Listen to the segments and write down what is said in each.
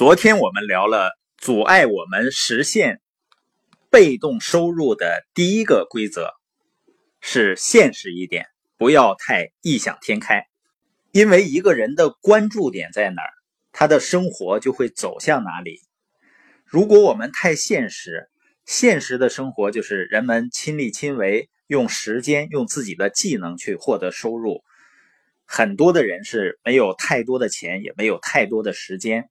昨天我们聊了阻碍我们实现被动收入的第一个规则，是现实一点，不要太异想天开。因为一个人的关注点在哪儿，他的生活就会走向哪里。如果我们太现实，现实的生活就是人们亲力亲为，用时间、用自己的技能去获得收入。很多的人是没有太多的钱，也没有太多的时间。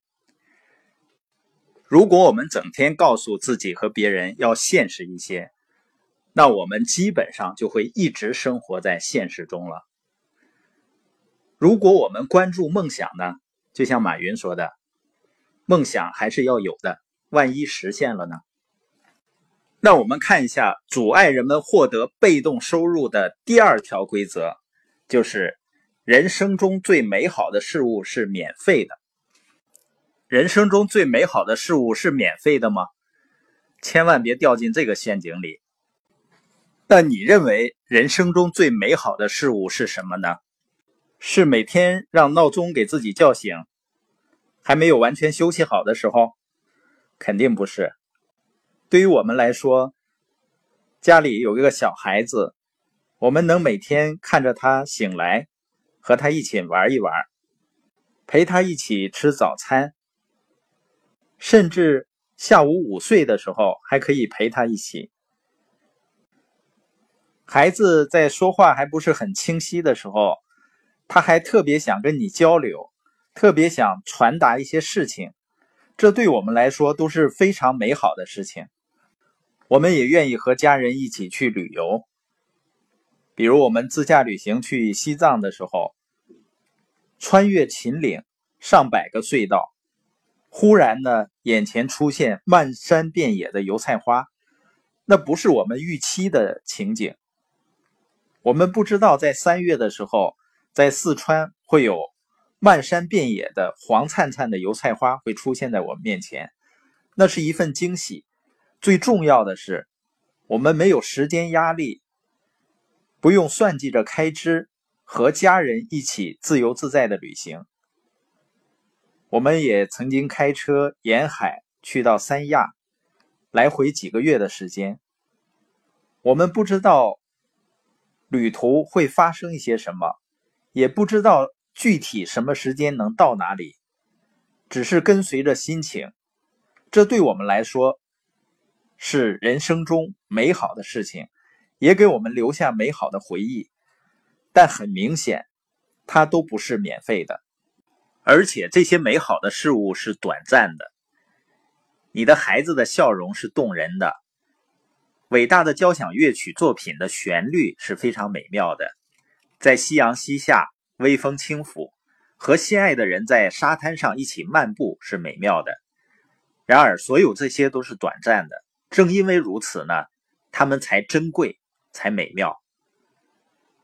如果我们整天告诉自己和别人要现实一些，那我们基本上就会一直生活在现实中了。如果我们关注梦想呢？就像马云说的，梦想还是要有的，万一实现了呢？那我们看一下阻碍人们获得被动收入的第二条规则，就是人生中最美好的事物是免费的。人生中最美好的事物是免费的吗？千万别掉进这个陷阱里。那你认为人生中最美好的事物是什么呢？是每天让闹钟给自己叫醒，还没有完全休息好的时候？肯定不是。对于我们来说，家里有一个小孩子，我们能每天看着他醒来，和他一起玩一玩，陪他一起吃早餐。甚至下午午睡的时候，还可以陪他一起。孩子在说话还不是很清晰的时候，他还特别想跟你交流，特别想传达一些事情。这对我们来说都是非常美好的事情。我们也愿意和家人一起去旅游，比如我们自驾旅行去西藏的时候，穿越秦岭，上百个隧道。忽然呢，眼前出现漫山遍野的油菜花，那不是我们预期的情景。我们不知道在三月的时候，在四川会有漫山遍野的黄灿灿的油菜花会出现在我们面前，那是一份惊喜。最重要的是，我们没有时间压力，不用算计着开支，和家人一起自由自在的旅行。我们也曾经开车沿海去到三亚，来回几个月的时间。我们不知道旅途会发生一些什么，也不知道具体什么时间能到哪里，只是跟随着心情。这对我们来说是人生中美好的事情，也给我们留下美好的回忆。但很明显，它都不是免费的。而且这些美好的事物是短暂的。你的孩子的笑容是动人的，伟大的交响乐曲作品的旋律是非常美妙的。在夕阳西下，微风轻抚，和心爱的人在沙滩上一起漫步是美妙的。然而，所有这些都是短暂的。正因为如此呢，他们才珍贵，才美妙。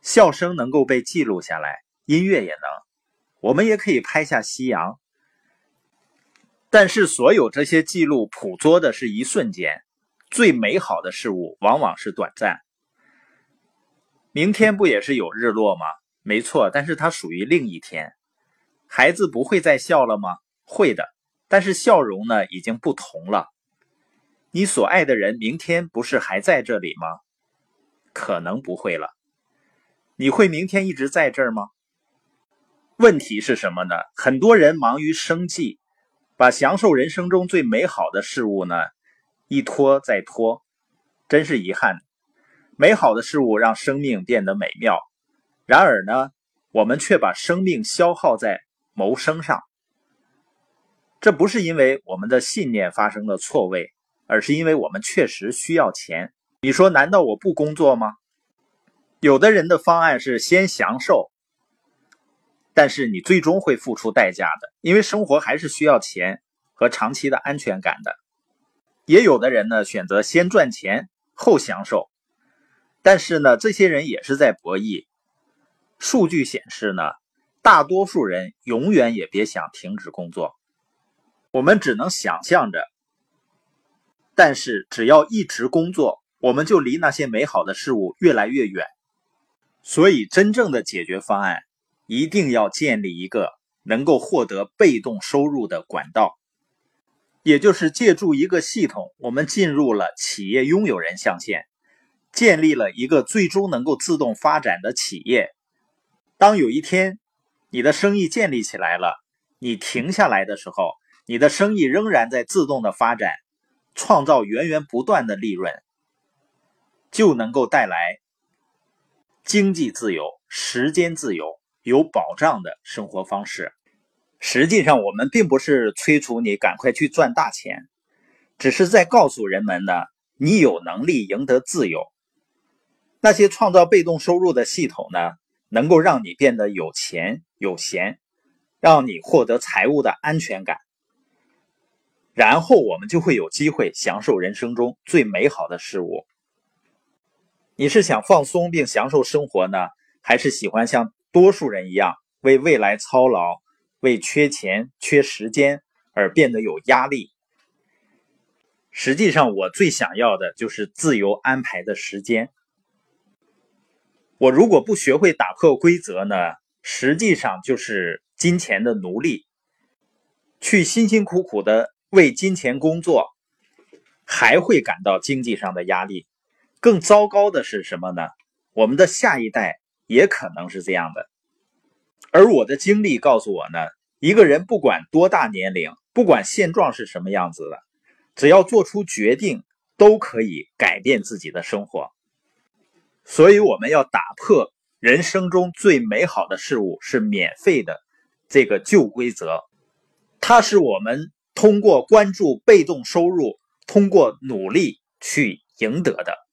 笑声能够被记录下来，音乐也能。我们也可以拍下夕阳，但是所有这些记录捕捉的是一瞬间，最美好的事物往往是短暂。明天不也是有日落吗？没错，但是它属于另一天。孩子不会再笑了吗？会的，但是笑容呢已经不同了。你所爱的人明天不是还在这里吗？可能不会了。你会明天一直在这儿吗？问题是什么呢？很多人忙于生计，把享受人生中最美好的事物呢一拖再拖，真是遗憾。美好的事物让生命变得美妙，然而呢，我们却把生命消耗在谋生上。这不是因为我们的信念发生了错位，而是因为我们确实需要钱。你说，难道我不工作吗？有的人的方案是先享受。但是你最终会付出代价的，因为生活还是需要钱和长期的安全感的。也有的人呢选择先赚钱后享受，但是呢这些人也是在博弈。数据显示呢，大多数人永远也别想停止工作。我们只能想象着，但是只要一直工作，我们就离那些美好的事物越来越远。所以真正的解决方案。一定要建立一个能够获得被动收入的管道。也就是借助一个系统，我们进入了企业拥有人象限，建立了一个最终能够自动发展的企业。当有一天你的生意建立起来了，你停下来的时候，你的生意仍然在自动的发展，创造源源不断的利润，就能够带来经济自由、时间自由、有保障的生活方式。实际上，我们并不是催促你赶快去赚大钱，只是在告诉人们呢，你有能力赢得自由。那些创造被动收入的系统呢，能够让你变得有钱有闲，让你获得财务的安全感，然后我们就会有机会享受人生中最美好的事物。你是想放松并享受生活呢，还是喜欢像多数人一样为未来操劳？为缺钱、缺时间而变得有压力。实际上，我最想要的就是自由安排的时间。我如果不学会打破规则呢？实际上就是金钱的奴隶，去辛辛苦苦的为金钱工作，还会感到经济上的压力。更糟糕的是什么呢？我们的下一代也可能是这样的。而我的经历告诉我呢，一个人不管多大年龄，不管现状是什么样子的，只要做出决定，都可以改变自己的生活。所以，我们要打破人生中最美好的事物是免费的这个旧规则，它是我们通过关注被动收入，通过努力去赢得的。